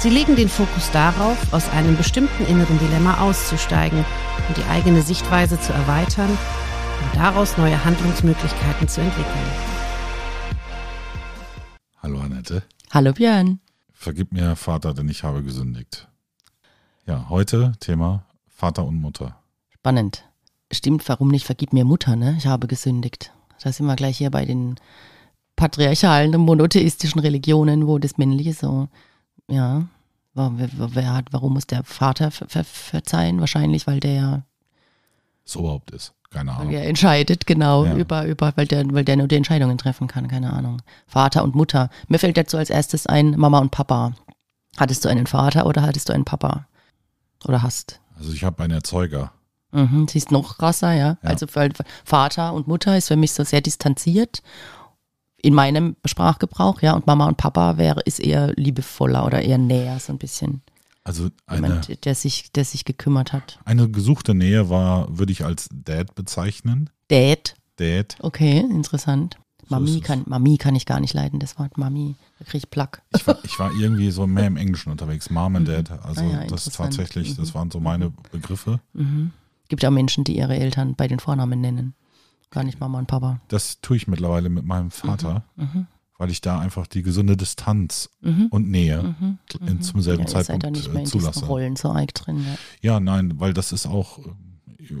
Sie legen den Fokus darauf, aus einem bestimmten inneren Dilemma auszusteigen und die eigene Sichtweise zu erweitern und daraus neue Handlungsmöglichkeiten zu entwickeln. Hallo Annette. Hallo Björn. Vergib mir, Vater, denn ich habe gesündigt. Ja, heute Thema Vater und Mutter. Spannend. Stimmt, warum nicht? Vergib mir Mutter, ne? Ich habe gesündigt. Da sind wir gleich hier bei den patriarchalen und monotheistischen Religionen, wo das Männliche so ja, wer, wer hat, warum muss der Vater ver, ver, verzeihen? Wahrscheinlich, weil der ja so überhaupt ist. Keine Ahnung. Weil er entscheidet, genau, ja. über, über, weil der, weil der nur die Entscheidungen treffen kann, keine Ahnung. Vater und Mutter. Mir fällt dazu als erstes ein, Mama und Papa. Hattest du einen Vater oder hattest du einen Papa? Oder hast? Also ich habe einen Erzeuger. Mhm, siehst noch krasser, ja. ja. Also Vater und Mutter ist für mich so sehr distanziert in meinem Sprachgebrauch, ja, und Mama und Papa wäre, ist eher liebevoller oder eher näher, so ein bisschen. Also eine, Jemand, der sich, der sich gekümmert hat. Eine gesuchte Nähe war, würde ich als Dad bezeichnen. Dad? Dad. Okay, interessant. Mami, so kann, Mami kann ich gar nicht leiden, das Wort Mami. Da kriege ich Plack. Ich war, ich war irgendwie so mehr im Englischen unterwegs. Mom and Dad. Also ah ja, das tatsächlich, das mhm. waren so meine Begriffe. Mhm. Gibt ja auch Menschen, die ihre Eltern bei den Vornamen nennen. Gar nicht Mama und Papa. Das tue ich mittlerweile mit meinem Vater, mhm. mhm. weil ich da einfach die gesunde Distanz mhm. und Nähe mhm. in, mhm. zum selben ja, Zeitpunkt seid nicht mehr in zulasse. Rollen so arg drin. Ja. ja, nein, weil das ist auch,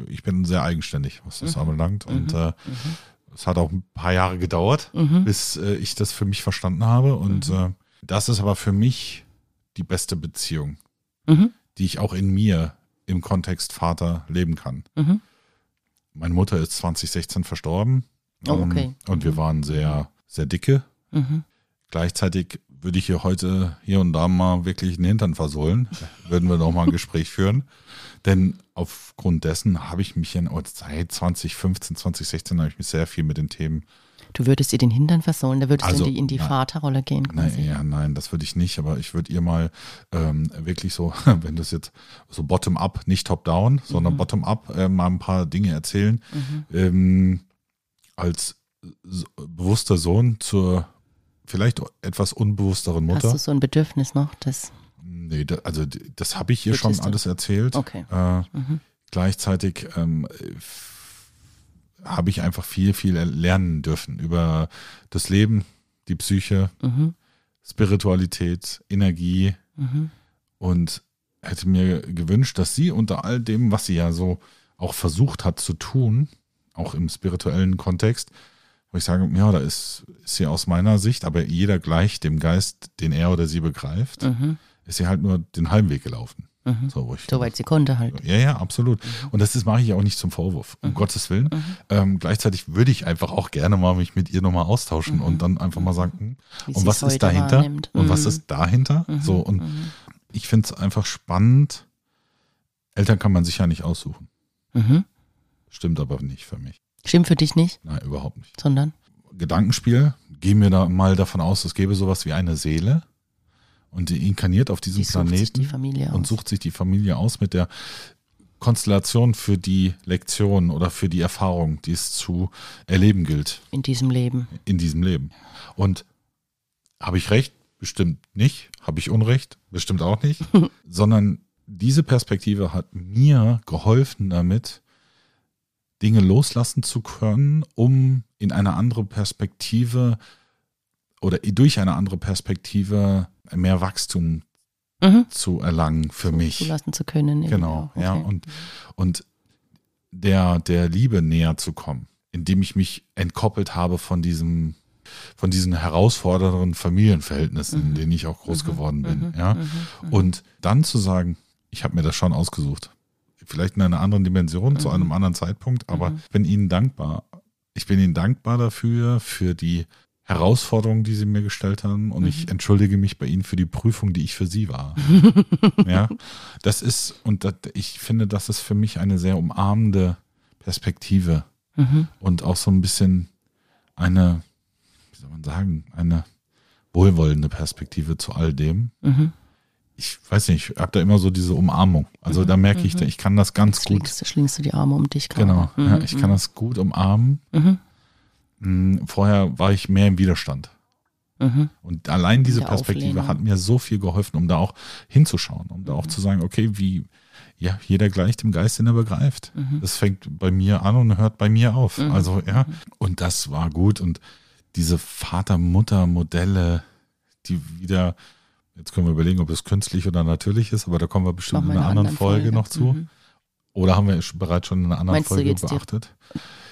ich bin sehr eigenständig, was das anbelangt. Und äh, es hat auch ein paar Jahre gedauert, bis äh, ich das für mich verstanden habe. Und äh, das ist aber für mich die beste Beziehung, die ich auch in mir im Kontext Vater leben kann. Meine Mutter ist 2016 verstorben. Oh, ähm, okay. Und wir mhm. waren sehr, sehr dicke. Mhm. Gleichzeitig würde ich hier heute hier und da mal wirklich den Hintern versohlen. Würden wir noch mal ein Gespräch führen. Denn aufgrund dessen habe ich mich in, oh, seit 2015, 2016 habe ich mich sehr viel mit den Themen Du würdest ihr den Hintern versohlen, da würdest also, du in die, in die nein, Vaterrolle gehen. Quasi. Nein, ja, nein, das würde ich nicht, aber ich würde ihr mal ähm, wirklich so, wenn das jetzt so bottom-up, nicht top-down, sondern mhm. bottom-up äh, mal ein paar Dinge erzählen. Mhm. Ähm, als so, bewusster Sohn zur vielleicht etwas unbewussteren Mutter. Hast du so ein Bedürfnis noch? Das nee, da, also das habe ich ihr schon alles erzählt. Okay. Äh, mhm. Gleichzeitig ähm, habe ich einfach viel, viel lernen dürfen über das Leben, die Psyche, mhm. Spiritualität, Energie mhm. und hätte mir gewünscht, dass sie unter all dem, was sie ja so auch versucht hat zu tun, auch im spirituellen Kontext, wo ich sage, ja, da ist, ist sie aus meiner Sicht, aber jeder gleich dem Geist, den er oder sie begreift, mhm. ist sie halt nur den halben Weg gelaufen. Mhm. So, Soweit sie konnte halt. Ja, ja, absolut. Mhm. Und das, das mache ich auch nicht zum Vorwurf, um mhm. Gottes Willen. Mhm. Ähm, gleichzeitig würde ich einfach auch gerne mal mich mit ihr nochmal austauschen und dann einfach mal sagen, hm, und was ist dahinter? Und was ist dahinter? So, und ich finde es einfach spannend. Eltern kann man sich ja nicht aussuchen. Stimmt aber nicht für mich. Stimmt für dich nicht? Nein, überhaupt nicht. Sondern? Gedankenspiel, gehen wir da mal davon aus, es gäbe sowas wie eine Seele und die inkarniert auf diesem die Planeten und sucht sich die Familie aus mit der Konstellation für die Lektion oder für die Erfahrung, die es zu erleben gilt. In diesem Leben. In diesem Leben. Und habe ich recht? Bestimmt nicht. Habe ich Unrecht? Bestimmt auch nicht. Sondern diese Perspektive hat mir geholfen damit, Dinge loslassen zu können, um in eine andere Perspektive oder durch eine andere Perspektive mehr Wachstum mhm. zu erlangen für mich. Zulassen zu können. Genau, okay. ja. Und, und der, der Liebe näher zu kommen, indem ich mich entkoppelt habe von diesem von diesen herausfordernden Familienverhältnissen, mhm. in denen ich auch groß mhm. geworden bin. Mhm. Ja? Mhm. Mhm. Und dann zu sagen, ich habe mir das schon ausgesucht. Vielleicht in einer anderen Dimension, zu einem anderen Zeitpunkt, aber ich bin Ihnen dankbar. Ich bin Ihnen dankbar dafür, für die Herausforderungen, die sie mir gestellt haben und ich entschuldige mich bei ihnen für die Prüfung, die ich für sie war. ja, das ist, und das, ich finde, das ist für mich eine sehr umarmende Perspektive und auch so ein bisschen eine, wie soll man sagen, eine wohlwollende Perspektive zu all dem. Ich weiß nicht, ich habe da immer so diese Umarmung. Also da merke ich, ich kann das ganz gut. Schlingst, schlingst du die Arme um dich gerade. Genau, Mhm, ja, ich kann das gut umarmen. Mhm. Mm, Vorher war ich mehr im Widerstand. Mhm. Und allein diese Ja, Perspektive Auflehnung. hat mir so viel geholfen, um da auch hinzuschauen, um da Mhm. auch zu sagen, okay, wie, ja, jeder gleicht im Geist, den er begreift. Mhm. Das fängt bei mir an und hört bei mir auf. Also, ja, und das war gut. Und diese Vater-Mutter-Modelle, die wieder, jetzt können wir überlegen, ob es künstlich oder natürlich ist, aber da kommen wir bestimmt in einer in anderen Folge, noch zu. Mhm. Oder haben wir bereits schon in einer anderen Meinst Folge beachtet?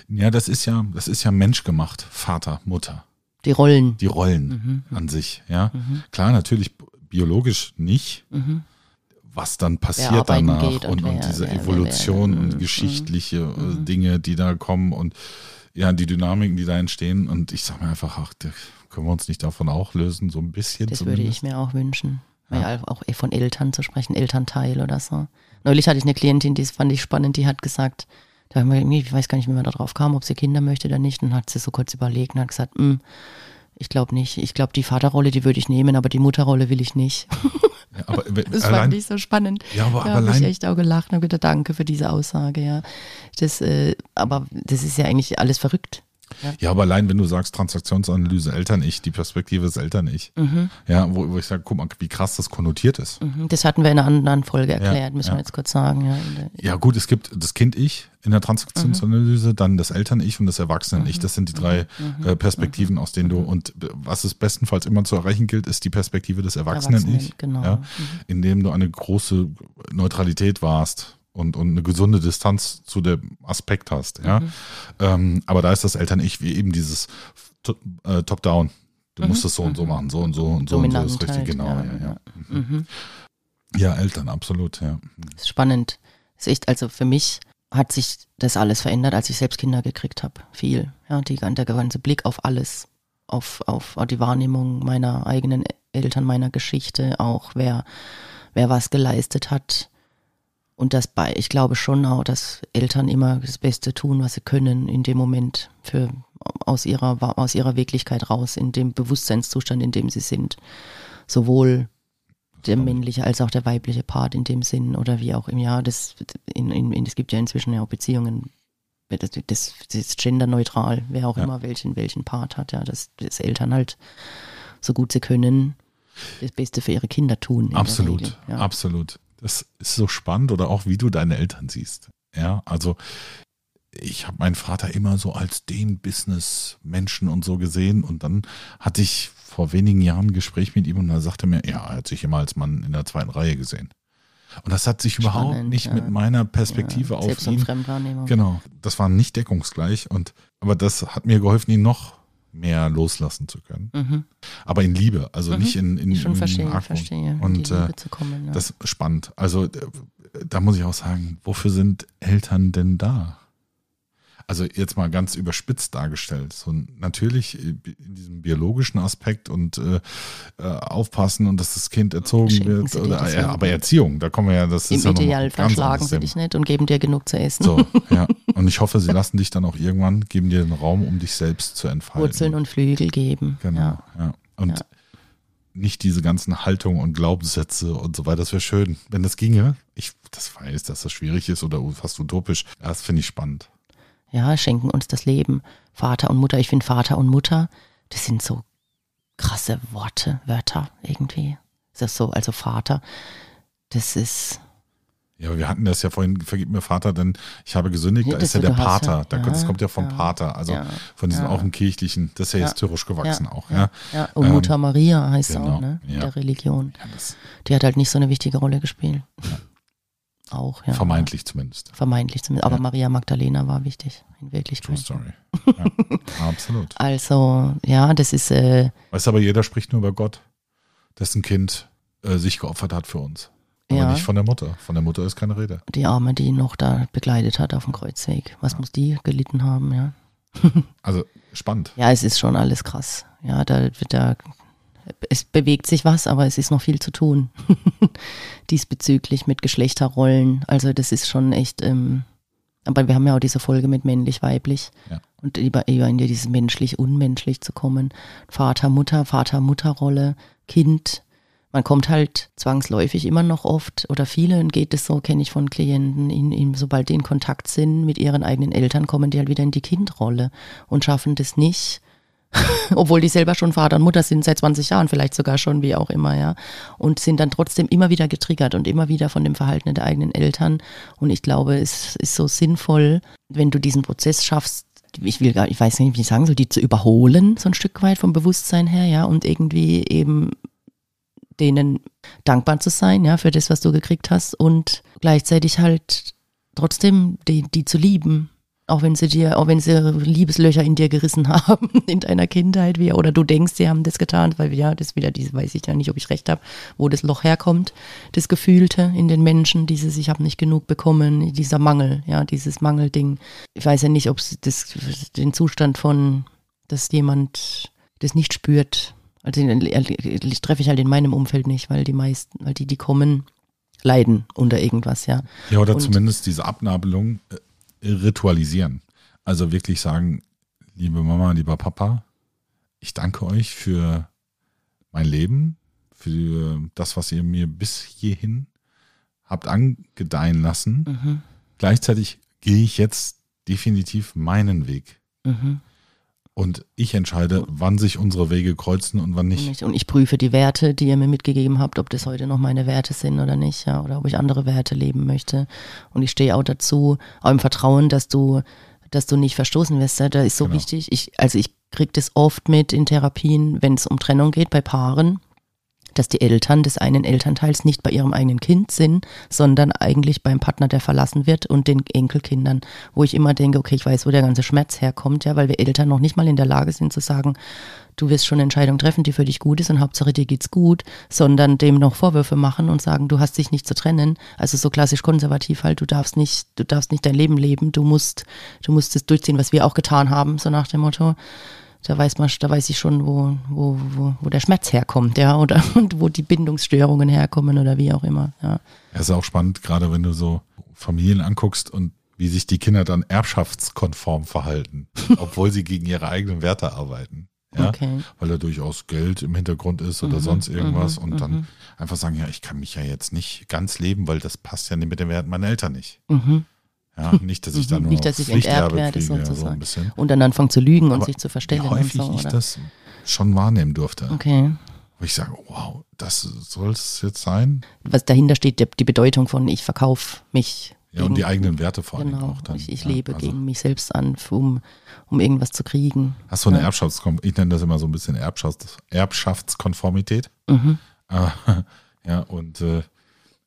Ja, das ist ja, das ist ja menschgemacht. Vater, Mutter. Die Rollen. Die Rollen Mhm. an sich, ja. Klar, natürlich biologisch nicht. Mhm. Was dann passiert danach und, und und diese wer- Evolution wer- und mhm. geschichtliche äh, Dinge, die da kommen und ja, die Dynamiken, die da entstehen. Und ich sage mir einfach, ach, können wir uns nicht davon auch lösen, so ein bisschen Das würde zumindest. ich mir auch wünschen. Ja. auch eh von Eltern zu sprechen, Elternteil oder so. Neulich hatte ich eine Klientin, die fand ich spannend, die hat gesagt, da ich weiß gar nicht, wie man da drauf kam, ob sie Kinder möchte oder nicht. Und hat sie so kurz überlegt und hat gesagt, "Mm, ich glaube nicht. Ich glaube, die Vaterrolle, die würde ich nehmen, aber die Mutterrolle will ich nicht. Ja, aber Das allein, fand ich so spannend. Ja, aber- da habe ich echt auch gelacht und habe gedacht, danke für diese Aussage, ja. Das, äh, aber das ist ja eigentlich alles verrückt. Ja, aber allein, wenn du sagst Transaktionsanalyse Eltern-Ich, die Perspektive ist Eltern-Ich. Ja, wo, wo ich sage, guck mal, wie krass das konnotiert ist. Mhm, Das hatten wir in einer anderen Folge erklärt, müssen ja. wir jetzt kurz sagen. Ja, Ja, gut, es gibt das Kind-Ich in der Transaktionsanalyse, dann das Eltern-Ich und das Erwachsenen-Ich. Das sind die drei äh, Perspektiven, aus denen du, und was es bestenfalls immer zu erreichen gilt, ist die Perspektive des Erwachsenen-Ich. Erwachsenen, genau. Ja, indem du eine große Neutralität warst und, und eine gesunde Distanz zu dem Aspekt hast. Ja? Mhm. Ähm, aber da ist das Eltern-Ich wie eben dieses äh, Top-Down. Du Mhm. musst es so und so machen, so und so und so und so ist richtig, halt, genau. ja, Ja, ja. ja. Mhm. ja, Eltern, absolut, ja. Das ist spannend. Das ist echt, also für mich hat sich das alles verändert, als ich selbst Kinder gekriegt habe. Viel. Ja, die, der ganze Blick auf alles, auf, auf die Wahrnehmung meiner eigenen Eltern, meiner Geschichte, auch wer, wer was geleistet hat. Und das bei, ich glaube schon auch, dass Eltern immer das Beste tun, was sie können in dem Moment für, aus ihrer, aus ihrer Wirklichkeit raus, in dem Bewusstseinszustand, in dem sie sind. Sowohl der männliche als auch der weibliche Part in dem Sinn oder wie auch im Jahr. Das, in, in, in, es gibt ja inzwischen ja auch Beziehungen, das, das, das ist genderneutral, wer auch Ja. immer welchen, welchen Part hat, ja, dass, dass Eltern halt so gut sie können das Beste für ihre Kinder tun. Absolut, Regel, ja. absolut. Das ist so spannend oder auch wie du deine Eltern siehst. Ja, also ich habe meinen Vater immer so als den Business-Menschen und so gesehen und dann hatte ich vor wenigen Jahren ein Gespräch mit ihm und er sagte mir, ja, er hat sich immer als Mann in der zweiten Reihe gesehen. Und das hat sich überhaupt Spannend, nicht ja. mit meiner Perspektive ja, auf ihn Fremdwahrnehmung. Genau, das war nicht deckungsgleich und aber das hat mir geholfen, ihn noch mehr loslassen zu können. Mhm. Aber in Liebe, also nicht in, in, Ich schon in verstehe, Argwohn. verstehe, Und äh, kommen. Ja. das ist spannend. Also äh, da muss ich auch sagen, wofür sind Eltern denn da? Also jetzt mal ganz überspitzt dargestellt. So natürlich äh, in diesem biologischen Aspekt und äh, äh, aufpassen und dass das Kind erzogen Schenken wird. sie Oder, ja, Leben. aber Erziehung, da kommen wir ja, das Im ist ja Idealfall ganz schlagen anderes sie dich nicht und geben dir genug zu essen. So, ja. Und ich hoffe, sie lassen dich dann auch irgendwann, geben dir den Raum, um dich selbst zu entfalten. Wurzeln und Flügel geben. Genau, Ja. ja. Und Ja. nicht diese ganzen Haltungen und Glaubenssätze und so weiter. Das wäre schön, wenn das ginge. Ich das weiß, dass das schwierig ist oder fast utopisch. Das finde ich spannend. Ja, schenken uns das Leben. Vater und Mutter, ich finde Vater und Mutter, das sind so krasse Worte, Wörter irgendwie. Ist das so, also Vater, das ist, Ja, aber wir hatten das ja vorhin, vergib mir Vater, denn ich habe gesündigt, da das ist ja der hast Pater. ja- Da, das kommt ja vom ja, Pater, also ja, von diesem auch im kirchlichen, das ist ja, historisch gewachsen auch. ja. Und Ähm, Mutter Maria heißt genau, auch, ne? In der Religion. Die hat halt nicht so eine wichtige Rolle gespielt. Auch, ja. vermeintlich zumindest. Vermeintlich zumindest. Aber Ja. Maria Magdalena war wichtig, in True Wirklichkeit. Story. Ja, absolut. Also, ja, das ist, äh, Weißt du, aber jeder spricht nur über Gott, dessen Kind äh, sich geopfert hat für uns. Aber Ja. nicht von der Mutter. Von der Mutter ist keine Rede. die Arme, die ihn noch da begleitet hat auf dem Kreuzweg. Was muss die gelitten haben, ja? Also spannend. Ja, es ist schon alles krass. Ja, da wird da, es bewegt sich was, aber es ist noch viel zu tun. Diesbezüglich mit Geschlechterrollen. Also das ist schon echt, ähm, aber wir haben ja auch diese Folge mit männlich-weiblich. Ja. Und über, über in dieses menschlich-unmenschlich zu kommen. Vater, Mutter, Vater-Mutter-Rolle, Kind. Man kommt halt zwangsläufig immer noch oft oder vielen geht es so, kenne ich von Klienten, in, in, sobald die in Kontakt sind mit ihren eigenen Eltern, kommen die halt wieder in die Kindrolle und schaffen das nicht, obwohl die selber schon Vater und Mutter sind, seit 20 Jahren vielleicht sogar schon, wie auch immer, ja. Und sind dann trotzdem immer wieder getriggert und immer wieder von dem Verhalten der eigenen Eltern. Und ich glaube, es ist so sinnvoll, wenn du diesen Prozess schaffst, ich will gar, ich weiß nicht, wie ich sagen soll, die zu überholen, so ein Stück weit vom Bewusstsein her, ja, und irgendwie eben denen dankbar zu sein, ja, für das, was du gekriegt hast und gleichzeitig halt trotzdem die, die zu lieben, auch wenn sie dir, auch wenn sie Liebeslöcher in dir gerissen haben in deiner Kindheit, wie, oder du denkst, sie haben das getan, weil ja, das wieder diese, weiß ich ja nicht, ob ich recht habe, wo das Loch herkommt, das Gefühlte in den Menschen, dieses, ich habe nicht genug bekommen, dieser Mangel, ja, dieses Mangelding. Ich weiß ja nicht, ob es das, den Zustand von, dass jemand das nicht spürt. Also ich treffe ich halt in meinem Umfeld nicht, weil die meisten, weil die, die kommen, leiden unter irgendwas, ja. Ja, oder Und- zumindest diese Abnabelung äh, ritualisieren. Also wirklich sagen, liebe Mama, lieber Papa, ich danke euch für mein Leben, für das, was ihr mir bis hierhin habt angedeihen lassen. Mhm, Gleichzeitig gehe ich jetzt definitiv meinen Weg. mhm. Und ich entscheide, wann sich unsere Wege kreuzen und wann nicht. Und ich prüfe die Werte, die ihr mir mitgegeben habt, ob das heute noch meine Werte sind oder nicht, ja, oder ob ich andere Werte leben möchte. Und ich stehe auch dazu, auch im Vertrauen, dass du, dass du nicht verstoßen wirst. Ja, da ist so Genau. wichtig. Ich, also ich kriege das oft mit in Therapien, wenn es um Trennung geht bei Paaren, dass die Eltern des einen Elternteils nicht bei ihrem eigenen Kind sind, sondern eigentlich beim Partner, der verlassen wird und den Enkelkindern, wo ich immer denke, okay, ich weiß, wo der ganze Schmerz herkommt, ja, weil wir Eltern noch nicht mal in der Lage sind zu sagen, du wirst schon eine Entscheidung treffen, die für dich gut ist und Hauptsache dir geht's gut, sondern dem noch Vorwürfe machen und sagen, du hast dich nicht zu trennen. Also so klassisch konservativ halt, du darfst nicht, du darfst nicht dein Leben leben, du musst, du musst es durchziehen, was wir auch getan haben, so nach dem Motto. Da weiß man, da weiß ich schon, wo, wo, wo, wo der Schmerz herkommt, ja, oder und wo die Bindungsstörungen herkommen oder wie auch immer, ja. Es ist auch spannend, gerade wenn du so Familien anguckst und wie sich die Kinder dann erbschaftskonform verhalten, obwohl sie gegen ihre eigenen Werte arbeiten. Ja? Okay. Weil da durchaus Geld im Hintergrund ist oder sonst irgendwas und dann einfach sagen, ja, ich kann mich ja jetzt nicht ganz leben, weil das passt ja mit den Werten meiner Eltern nicht. Ja, nicht, dass ich da nur Nicht, dass ich enterbt werde, kriege, ja, so sozusagen. bisschen. Und dann anfangen zu lügen und Aber sich zu Wie verstellen und häufig so, ich das schon wahrnehmen durfte. Okay. Wo ich sage, wow, das soll es jetzt sein? Was dahinter steht, die, die Bedeutung von ich verkaufe mich. Ja, und gegen- die eigenen Werte vor allem Genau, auch dann. ich, ich ja, lebe also gegen mich selbst an, um, um irgendwas zu kriegen. Hast du eine Erbschaftskom ich nenne das immer so ein bisschen Erbschafts Erbschaftskonformität. Mhm. Äh, ja, und äh,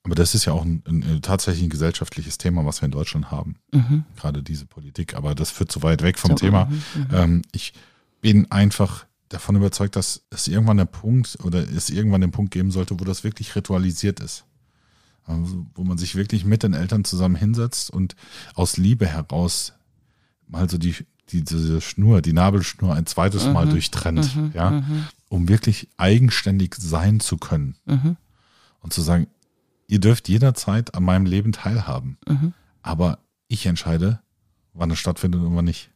aber das ist ja auch ein, ein, ein tatsächlich ein gesellschaftliches Thema, was wir in Deutschland haben. Mhm. Gerade diese Politik. Aber das führt zu weit weg vom So, Thema. mhm, mhm. Ähm, ich bin einfach davon überzeugt, dass es irgendwann der Punkt oder es irgendwann den Punkt geben sollte, wo das wirklich ritualisiert ist. Also, wo man sich wirklich mit den Eltern zusammen hinsetzt und aus Liebe heraus mal so die, die diese Schnur, die Nabelschnur ein zweites Mal Mhm. durchtrennt, ja, um wirklich eigenständig sein zu können Mhm. und zu sagen, ihr dürft jederzeit an meinem Leben teilhaben, Mhm. aber ich entscheide, wann es stattfindet und wann nicht.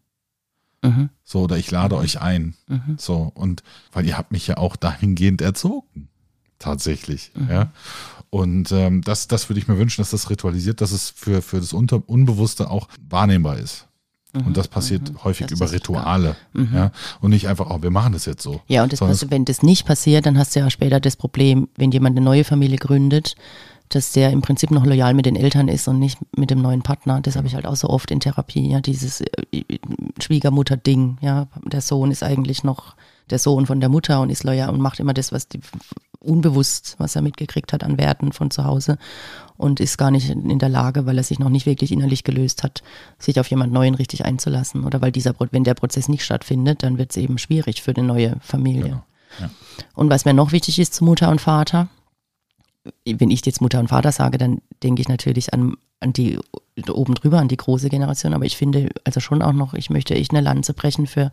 Mhm. So, oder ich lade euch ein. Mhm. So, und weil ihr habt mich ja auch dahingehend erzogen. Tatsächlich. Mhm. Ja. Und ähm, das, das würde ich mir wünschen, dass das ritualisiert, dass es für, für das Unter Unbewusste auch wahrnehmbar ist. Und das passiert häufig Mhm. Das über Rituale. Ja. Und nicht einfach, oh, wir machen das jetzt so. Ja, und das passiert, wenn das nicht passiert, dann hast du ja später das Problem, wenn jemand eine neue Familie gründet, dass der im Prinzip noch loyal mit den Eltern ist und nicht mit dem neuen Partner. Das habe ich halt auch so oft in Therapie, ja, dieses äh, Schwiegermutter-Ding, ja. Der Sohn ist eigentlich noch der Sohn von der Mutter und ist loyal und macht immer das, was die unbewusst, was er mitgekriegt hat an Werten von zu Hause und ist gar nicht in der Lage, weil er sich noch nicht wirklich innerlich gelöst hat, sich auf jemand Neuen richtig einzulassen. Oder weil dieser, wenn der Prozess nicht stattfindet, dann wird es eben schwierig für eine neue Familie. Genau. Ja. Und was mir noch wichtig ist zu Mutter und Vater, wenn ich jetzt Mutter und Vater sage, dann denke ich natürlich an, an die oben drüber an die große Generation, aber ich finde also schon auch noch, ich möchte echt eine Lanze brechen für,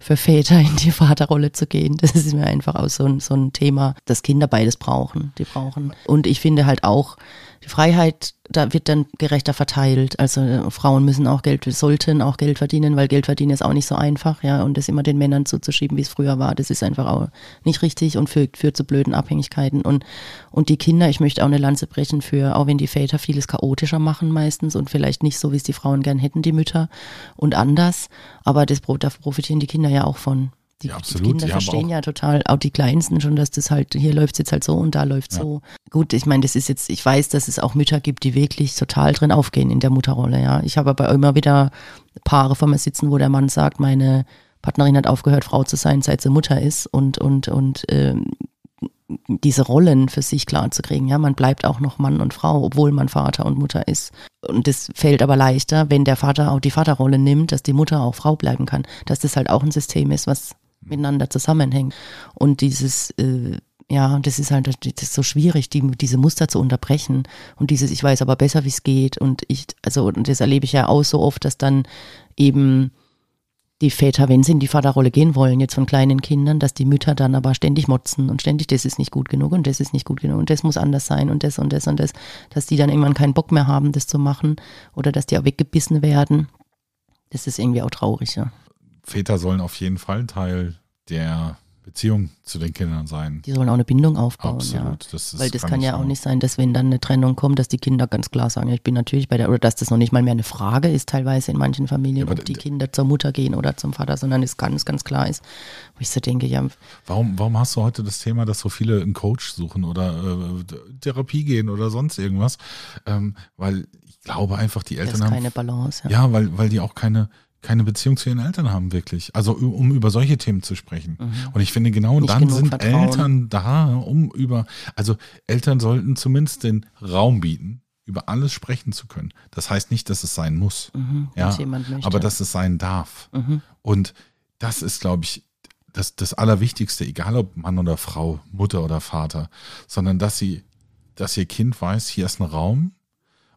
für Väter in die Vaterrolle zu gehen. Das ist mir einfach auch so ein, so ein Thema, dass Kinder beides brauchen. Die brauchen. Und ich finde halt auch, die Freiheit, da wird dann gerechter verteilt. Also äh, Frauen müssen auch Geld, sollten auch Geld verdienen, weil Geld verdienen ist auch nicht so einfach, ja. Und das immer den Männern zuzuschieben, wie es früher war, das ist einfach auch nicht richtig und führt, führt zu blöden Abhängigkeiten. Und, und die Kinder, ich möchte auch eine Lanze brechen für, auch wenn die Väter vieles chaotischer machen meistens und vielleicht nicht so, wie es die Frauen gern hätten, die Mütter und anders. Aber das, da profitieren die Kinder ja auch von. Die, Ja, die absolut. Kinder Die verstehen ja total, auch die Kleinsten schon, dass das halt, hier läuft es jetzt halt so und da läuft Ja. so. Gut, ich meine, das ist jetzt, ich weiß, dass es auch Mütter gibt, die wirklich total drin aufgehen in der Mutterrolle, ja. Ich habe aber immer wieder Paare vor mir sitzen, wo der Mann sagt, meine Partnerin hat aufgehört, Frau zu sein, seit sie Mutter ist und, und, und ähm, diese Rollen für sich klar zu kriegen. Ja, man bleibt auch noch Mann und Frau, obwohl man Vater und Mutter ist. Und das fällt aber leichter, wenn der Vater auch die Vaterrolle nimmt, dass die Mutter auch Frau bleiben kann. Dass das halt auch ein System ist, was miteinander zusammenhängt. Und dieses, äh, ja, das ist halt das ist so schwierig, die, diese Muster zu unterbrechen. Und dieses, ich weiß aber besser, wie es geht. Und ich, also, und das erlebe ich ja auch so oft, dass dann eben die Väter, wenn sie in die Vaterrolle gehen wollen, jetzt von kleinen Kindern, dass die Mütter dann aber ständig motzen und ständig, das ist nicht gut genug und das ist nicht gut genug und das muss anders sein und das und das und das, dass die dann irgendwann keinen Bock mehr haben, das zu machen oder dass die auch weggebissen werden. Das ist irgendwie auch traurig, ja. Väter sollen auf jeden Fall Teil der Beziehung zu den Kindern sein. Die sollen auch eine Bindung aufbauen, ja. Absolut. Das ist Weil das kann nicht ja auch nicht sein, dass wenn dann eine Trennung kommt, dass die Kinder ganz klar sagen, ja, ich bin natürlich bei der, oder dass das noch nicht mal mehr eine Frage ist teilweise in manchen Familien, Ja, ob die Kinder zur Mutter gehen oder zum Vater, sondern es ganz, ganz klar ist, wo ich so denke, ja, Warum, warum hast du heute das Thema, dass so viele einen Coach suchen oder äh, Therapie gehen oder sonst irgendwas? Ähm, weil ich glaube einfach, die das Eltern ist haben keine Balance. Ja. Ja, weil, weil die auch keine, keine Beziehung zu ihren Eltern haben, wirklich. Also um über solche Themen zu sprechen. Und ich finde, genau Nicht dann sind Vertrauen. Eltern da, um über, also Eltern sollten zumindest den Raum bieten, über alles sprechen zu können. Das heißt nicht, dass es sein muss. Mhm, ja, aber dass es sein darf. Mhm. Und das ist, glaube ich, das, das Allerwichtigste, egal ob Mann oder Frau, Mutter oder Vater, sondern dass sie, dass ihr Kind weiß, hier ist ein Raum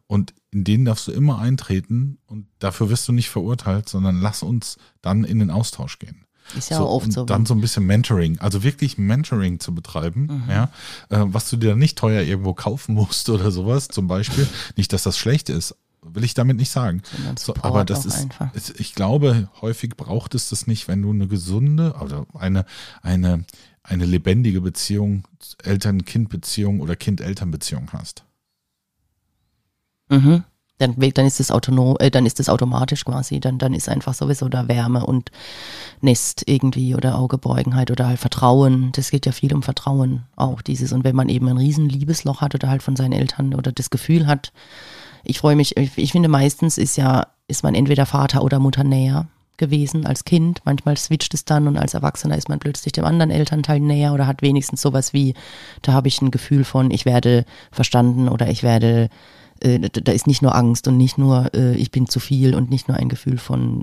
und in den darfst du immer eintreten und dafür wirst du nicht verurteilt, sondern lass uns dann in den Austausch gehen. Ist ja so, auch oft und so. dann so ein bisschen Mentoring, also wirklich Mentoring zu betreiben, Mhm. ja, äh, was du dir nicht teuer irgendwo kaufen musst oder sowas, zum Beispiel. nicht, dass das schlecht ist, will ich damit nicht sagen. So, aber das ist, es- ich glaube, häufig braucht es das nicht, wenn du eine gesunde oder eine, eine, eine lebendige Beziehung, Eltern-Kind-Beziehung oder Kind-Eltern-Beziehung hast. Mhm. Dann, dann ist es autonom, äh, dann ist es automatisch quasi, dann, dann ist einfach sowieso da Wärme und Nest irgendwie oder Augebeugenheit oder halt Vertrauen. Das geht ja viel um Vertrauen auch dieses. Und wenn man eben ein riesen Liebesloch hat oder halt von seinen Eltern oder das Gefühl hat, ich freue mich, ich, ich finde meistens ist ja, ist man entweder Vater oder Mutter näher gewesen als Kind. Manchmal switcht es dann und als Erwachsener ist man plötzlich dem anderen Elternteil näher oder hat wenigstens sowas wie, da habe ich ein Gefühl von, ich werde verstanden oder ich werde äh, da ist nicht nur Angst und nicht nur äh, ich bin zu viel und nicht nur ein Gefühl von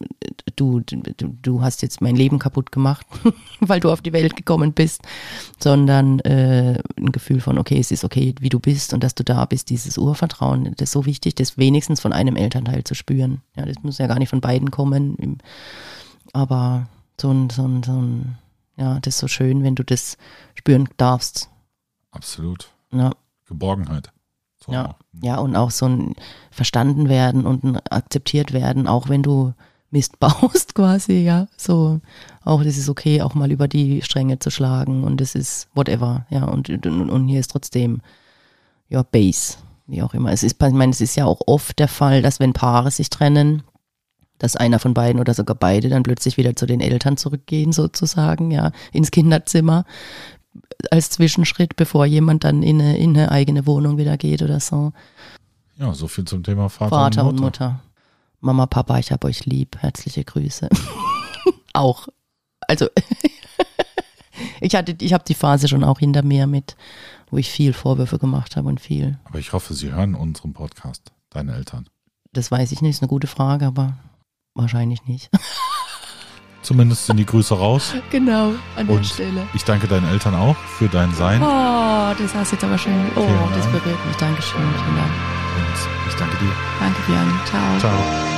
äh, du, du, du hast jetzt mein Leben kaputt gemacht, weil du auf die Welt gekommen bist, sondern äh, ein Gefühl von, okay, es ist okay, wie du bist und dass du da bist, dieses Urvertrauen, das ist so wichtig, das wenigstens von einem Elternteil zu spüren. Ja, das muss ja gar nicht von beiden kommen, aber so ein, so ein, so ein, ja, das ist so schön, wenn du das spüren darfst. Absolut. Ja. Geborgenheit. So. Ja, ja, und auch so ein verstanden werden und ein akzeptiert werden, auch wenn du Mist baust quasi, ja. So, auch das ist okay, auch mal über die Stränge zu schlagen und das ist whatever, ja. Und, und, und hier ist trotzdem, ja, Base, wie auch immer. Es ist, ich meine, es ist ja auch oft der Fall, dass wenn Paare sich trennen, dass einer von beiden oder sogar beide dann plötzlich wieder zu den Eltern zurückgehen, sozusagen, ja, ins Kinderzimmer als Zwischenschritt, bevor jemand dann in eine, in eine eigene Wohnung wieder geht oder so. Ja, so viel zum Thema Vater, Vater und und Mutter. Mutter. Mama, Papa, ich hab euch lieb. Herzliche Grüße. auch. Also, ich hatte, ich habe die Phase schon auch hinter mir mit, wo ich viel Vorwürfe gemacht habe und viel. Aber ich hoffe, sie hören unseren Podcast, deine Eltern. Das weiß ich nicht, ist eine gute Frage, aber wahrscheinlich nicht. Zumindest sind die Grüße raus. Genau, an Und ich danke deinen Eltern auch für dein Sein. Oh, das hast du jetzt aber schön. Oh, Vielen das berührt mich. Dankeschön. Vielen Dank. Und ich Björn. Ciao. Ciao.